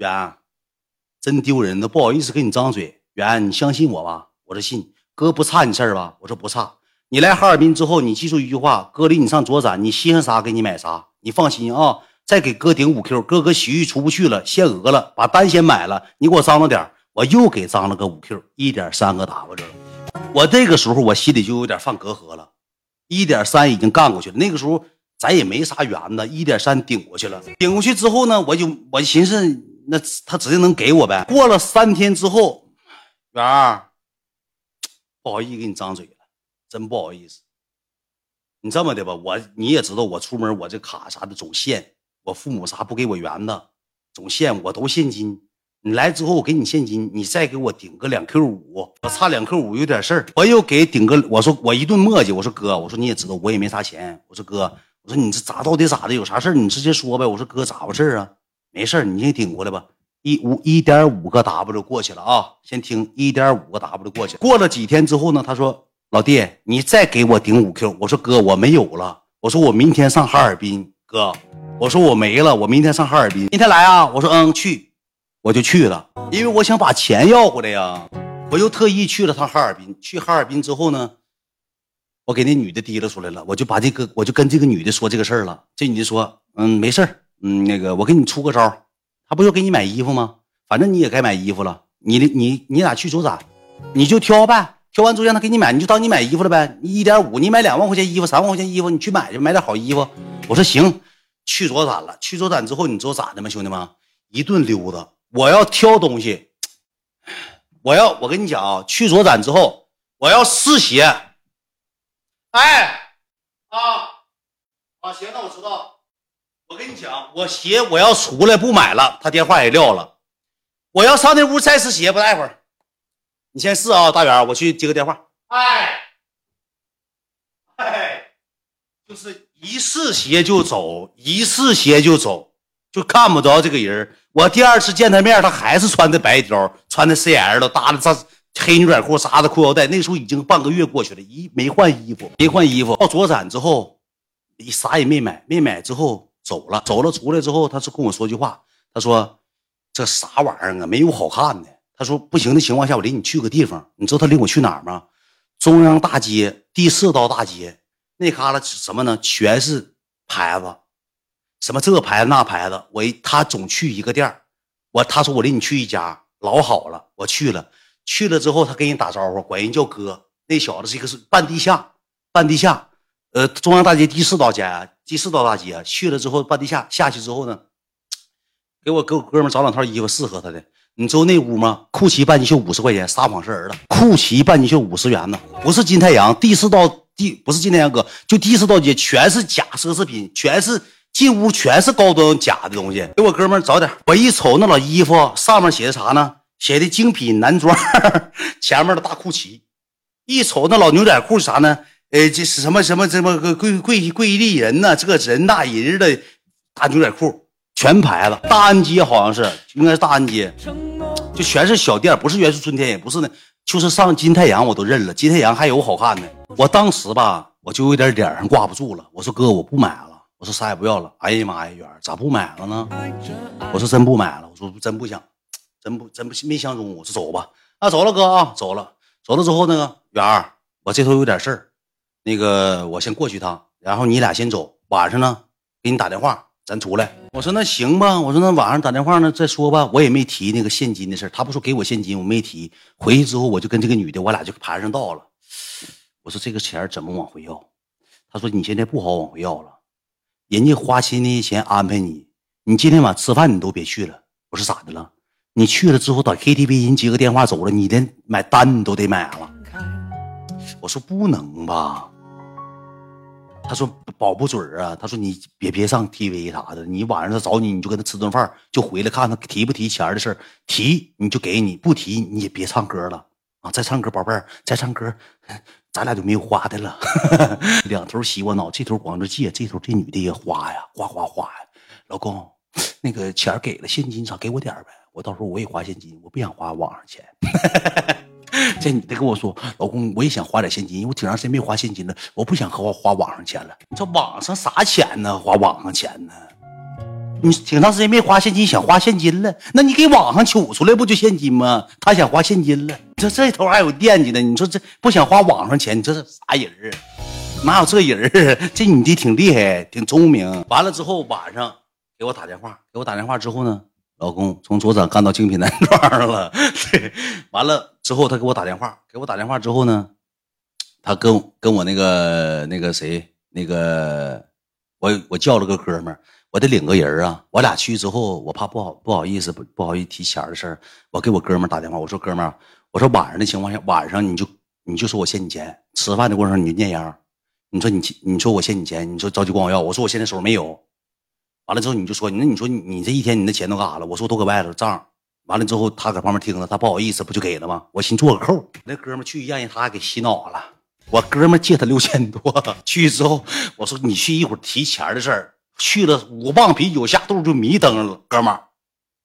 圆，真丢人都，不好意思跟你张嘴。圆，你相信我吧？我说信。哥不差你事儿吧？我说不差。你来哈尔滨之后，你记住一句话：哥领你上左展，你稀罕啥给你买啥。你放心啊，再给哥顶五 Q。哥哥洗浴出不去了，限额了，把单先买了。你给我张罗点，我又给张了个五 Q，一点三个 W。我这个时候我心里就有点犯隔阂了。一点三已经干过去了，那个时候咱也没啥缘子，一点三顶过去了。顶过去之后呢，我就我寻思，那他指定能给我呗。过了三天之后，圆儿。不好意思，给你张嘴了，真不好意思。你这么的吧，我你也知道，我出门我这卡啥的总现，我父母啥不给我圆子，总现，我都现金。你来之后我给你现金，你再给我顶个两 Q 五，我差两 Q 五有点事儿，我又给顶个。我说我一顿磨叽，我说哥，我说你也知道我也没啥钱，我说哥，我说你这咋到底咋的？有啥事儿你直接说呗。我说哥咋回事啊？没事，你先顶过来吧。一五一点五个 W 过去了啊！先听一点五个 W 过去。过了几天之后呢？他说：“老弟，你再给我顶五 Q。”我说：“哥，我没有了。”我说：“我明天上哈尔滨。”哥，我说我没了，我明天上哈尔滨。明天来啊？我说：“嗯，去。”我就去了，因为我想把钱要回来呀。我又特意去了趟哈尔滨。去哈尔滨之后呢，我给那女的提溜出来了，我就把这个，我就跟这个女的说这个事儿了。这女的说：“嗯，没事儿。嗯，那个我给你出个招。”他不就给你买衣服吗？反正你也该买衣服了。你你你俩去左展，你就挑呗。挑完之后让他给你买，你就当你买衣服了呗。你一点五，你买两万块钱衣服，三万块钱衣服，你去买去，买点好衣服。我说行，去左展了。去左展之后，你知道咋的吗，兄弟们？一顿溜达。我要挑东西，我要我跟你讲啊，去左展之后，我要试鞋。哎，啊啊，行，那我知道。我跟你讲，我鞋我要出来不买了，他电话也撂了。我要上那屋再试鞋，不待会儿，你先试啊，大元，我去接个电话。哎，哎，就是一试鞋就走，一试鞋就走，就看不着这个人。我第二次见他面，他还是穿的白条，穿的 CL，搭的这黑牛仔裤，扎的裤腰带。那时候已经半个月过去了，一没换衣服，没换衣服。到左展之后，你啥也没买，没买之后。走了，走了，出来之后，他是跟我说句话，他说：“这啥玩意儿啊？没有好看的。”他说：“不行的情况下，我领你去个地方。你知道他领我去哪儿吗？中央大街第四道大街那旮旯什么呢？全是牌子，什么这牌子那牌子。我他总去一个店我他说我领你去一家老好了。我去了，去了之后他跟人打招呼，管人叫哥。那小子是一个是半地下，半地下。呃，中央大街第四道街啊。第四道大街去了之后，半地下下去之后呢，给我给我哥们找两套衣服适合他的。你知道那屋吗？酷奇半截袖五十块钱，撒谎是儿子。酷奇半截袖五十元呢，不是金太阳。第四道第不是金太阳哥，就第四道街全是假奢侈品，全是进屋全是高端假的东西。给我哥们找点。我一瞅那老衣服上面写的啥呢？写的精品男装，前面的大酷奇。一瞅那老牛仔裤啥呢？呃，这是什么什么什么个贵贵贵丽人呢？这个人大人的大牛仔裤，全牌子。大安街好像是，应该是大安街，就全是小店，不是元素春天，也不是那，就是上金太阳我都认了。金太阳还有好看的。我当时吧，我就有点脸上挂不住了。我说哥，我不买了，我说啥也不要了。哎呀妈呀，远咋不买了呢？我说真不买了，我说真不想，真不真不没相中。我说走吧，啊走了哥啊走了，走了之后那个远儿，我这头有点事儿。那个，我先过去一趟，然后你俩先走。晚上呢，给你打电话，咱出来。我说那行吧，我说那晚上打电话呢再说吧。我也没提那个现金的事他不说给我现金，我没提。回去之后，我就跟这个女的，我俩就盘上道了。我说这个钱怎么往回要？他说你现在不好往回要了，人家花钱那些钱安排你，你今天晚吃饭你都别去了。我说咋的了？你去了之后到 KTV，人接个电话走了，你连买单你都得买了。我说不能吧。他说保不准啊！他说你别别上 TV 啥的，你晚上他找你，你就跟他吃顿饭，就回来看他提不提钱的事提你就给你，不提你也别唱歌了啊！再唱歌，宝贝儿，再唱歌，咱俩就没有花的了。两头洗我脑，这头光着借，这头这女的也花呀，花花花呀。老公，那个钱给了，现金啥给我点呗，我到时候我也花现金，我不想花网上钱。这女的跟我说：“老公，我也想花点现金，我挺长时间没花现金了，我不想和花花网上钱了。你这网上啥钱呢？花网上钱呢？你挺长时间没花现金，想花现金了，那你给网上取出来不就现金吗？他想花现金了，这这头还有惦记的，你说这不想花网上钱，你这是啥人啊？哪有这人儿？这女的挺厉害，挺聪明。完了之后晚上给我打电话，给我打电话之后呢，老公从左转干到精品男装了。对，完了之后他给我打电话，给我打电话之后呢，他跟跟我那个那个谁那个我我叫了个哥们儿。我得领个人啊！我俩去之后，我怕不好不好意思不不好意思提钱的事儿，我给我哥们打电话，我说哥们儿，我说晚上的情况下，晚上你就你就说我欠你钱，吃饭的过程你就念秧，你说你你说我欠你钱，你说着急管我要，我说我现在手上没有，完了之后你就说那你说你这一天你那钱都干啥了？我说都搁外头账，完了之后他搁旁边听着，他不好意思不就给了吗？我寻做个扣，那哥们去让人他给洗脑了，我哥们借他六千多，去之后我说你去一会儿提钱的事儿。去了五磅啤酒下肚就迷瞪了，哥们，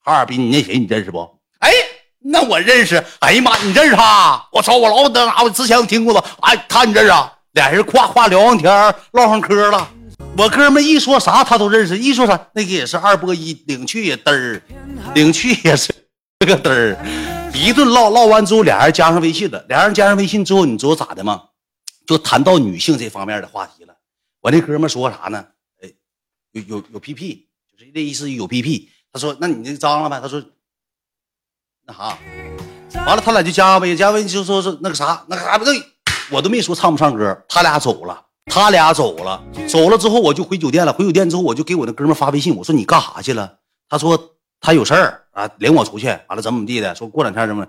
哈尔滨，你那谁你认识不？哎，那我认识。哎呀妈，你认识他？我操，我老等啥？我之前我听过他。哎，他你认识？啊？俩人夸夸聊上天，唠上嗑了。我哥们一说啥他都认识，一说啥那个也是二波一，领去也嘚儿，领去也是这个嘚儿。一顿唠唠完之后，俩人加上微信了。俩人加上微信之后，你知道咋的吗？就谈到女性这方面的话题了。我那哥们说啥呢？哎有有有 PP，就是那意思有 PP。他说：“那你那脏了呗？”他说：“那啥，完了，他俩就加呗，加微就说是那个啥，那个啥不对，我都没说唱不唱歌。他俩走了，他俩走了，走了之后我就回酒店了。回酒店之后我就给我那哥们发微信，我说你干啥去了？他说他有事儿啊，领我出去。完了怎么怎么地的，说过两天怎么，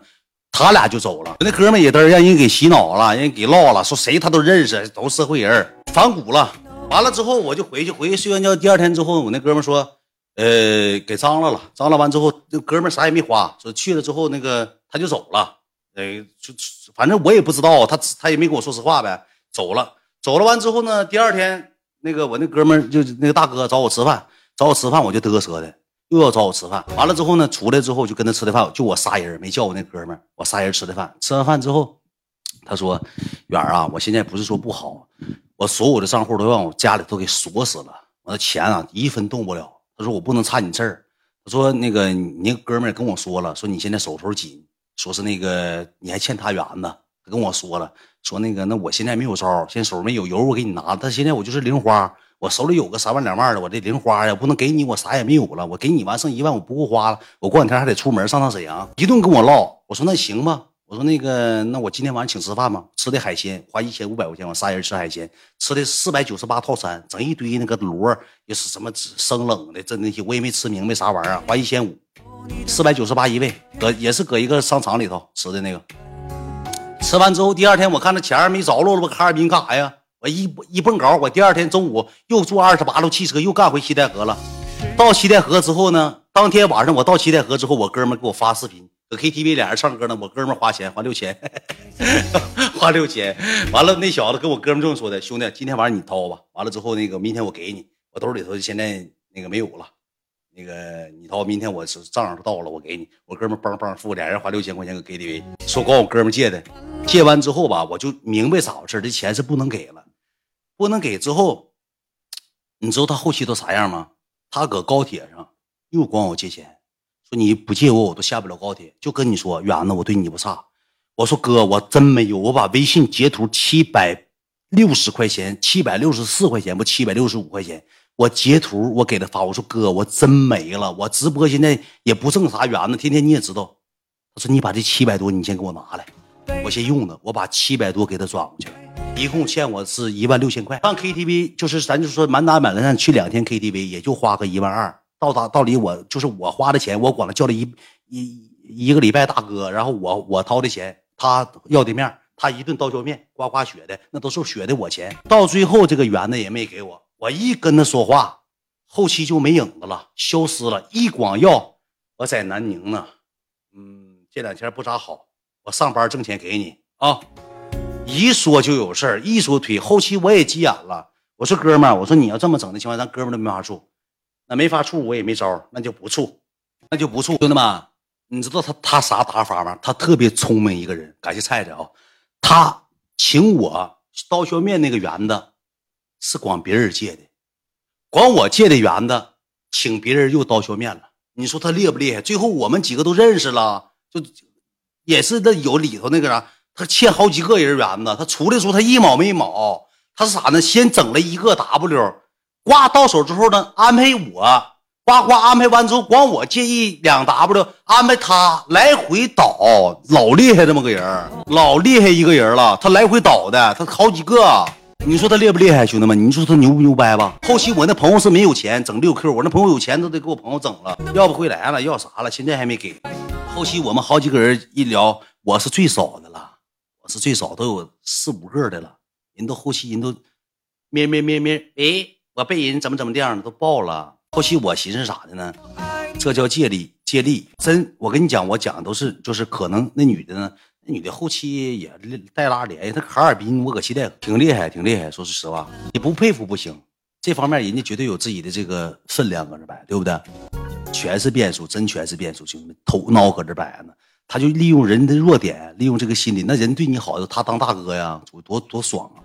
他俩就走了。那哥们也都让人给洗脑了，人给唠了，说谁他都认识，都社会人，反骨了。完了之后，我就回去，回去睡完觉。第二天之后，我那哥们说，呃，给张罗了，张罗完之后，那哥们啥也没花，说去了之后，那个他就走了，呃，就反正我也不知道，他他也没跟我说实话呗，走了，走了完之后呢，第二天那个我那哥们就那个大哥找我吃饭，找我吃饭，我就嘚瑟的，又要找我吃饭。完了之后呢，出来之后就跟他吃的饭，就我仨人，没叫我那哥们我仨人吃的饭。吃完饭之后，他说，远儿啊，我现在不是说不好。我所有的账户都让我家里都给锁死了，我的钱啊一分动不了。他说我不能差你这儿。他说那个你那哥们跟我说了，说你现在手头紧，说是那个你还欠他元子。跟我说了，说那个那我现在没有招，现在手上没有油，我给你拿。但现在我就是零花，我手里有个三万两万的，我这零花呀不能给你，我啥也没有了。我给你完剩一万，我不够花了。我过两天还得出门上趟沈阳，一顿跟我唠。我说那行吧。我说那个，那我今天晚上请吃饭吧，吃的海鲜花一千五百块钱，我仨人吃海鲜，吃的四百九十八套餐，整一堆那个螺，也是什么生冷的，这那些我也没吃明白啥玩意儿，花一千五，四百九十八一位，搁也是搁一个商场里头吃的那个。吃完之后，第二天我看那钱没着落了，我哈尔滨干啥呀？我一一蹦高，我第二天中午又坐二十八路汽车又干回西戴河了。到西戴河之后呢，当天晚上我到西戴河之后，我哥们给我发视频。搁 KTV 俩人唱歌呢，我哥们花钱花六千，花六千，完了那小子跟我哥们这么说的，兄弟，今天晚上你掏吧，完了之后那个明天我给你，我兜里头现在那个没有了，那个你掏，明天我是账上到了我给你，我哥们帮帮付，俩人花六千块钱搁 KTV，说管我哥们借的，借完之后吧，我就明白咋回事，这钱是不能给了，不能给之后，你知道他后期都啥样吗？他搁高铁上又管我借钱。说你不借我，我都下不了高铁。就跟你说，远子，我对你不差。我说哥，我真没有。我把微信截图七百六十块钱，七百六十四块钱不，七百六十五块钱。我截图，我给他发。我说哥，我真没了。我直播现在也不挣啥元子，天天你也知道。他说你把这七百多，你先给我拿来，我先用着。我把七百多给他转过去了，一共欠我是一万六千块。上 KTV 就是咱就说满打满算去两天 KTV，也就花个一万二。到达到底我就是我花的钱，我管他叫了一一一个礼拜大哥，然后我我掏的钱，他要的面，他一顿刀削面，刮刮血的，那都是血的我钱。到最后这个圆子也没给我，我一跟他说话，后期就没影子了，消失了。一光要我在南宁呢，嗯，这两天不咋好，我上班挣钱给你啊。一说就有事儿，一说推，后期我也急眼了。我说哥们儿，我说你要这么整的情况，咱哥们儿都没法处。那没法处，我也没招，那就不处，那就不处。兄弟们，你知道他他啥打法吗？他特别聪明一个人，感谢菜菜啊。他请我刀削面那个园子，是管别人借的，管我借的园子请别人又刀削面了。你说他厉不厉害？最后我们几个都认识了，就也是那有里头那个啥，他欠好几个人园子。他出来时候他一毛没毛，他是啥呢？先整了一个 W，挂到手之后呢，安排我。呱呱安排完之后，管我借一两 W，安排他来回倒，老厉害这么个人，老厉害一个人了。他来回倒的，他好几个。你说他厉不厉害，兄弟们？你说他牛不牛掰吧？后期我那朋友是没有钱整六 Q，我那朋友有钱都得给我朋友整了，要不回来了，要啥了？现在还没给。后期我们好几个人一聊，我是最少的了，我是最少都有四五个的了。人都后期人都咩咩咩咩，哎，我被人怎么怎么这样的都爆了。后期我寻思啥的呢？这叫借力，借力真。我跟你讲，我讲的都是，就是可能那女的呢，那女的后期也带拉联系，她哈尔滨，我搁现在挺厉害，挺厉害。说句实话，你不佩服不行。这方面人家绝对有自己的这个分量搁这摆，对不对？全是变数，真全是变数，兄弟们，头脑搁这摆呢。他就利用人的弱点，利用这个心理，那人对你好，他当大哥呀，多多爽啊！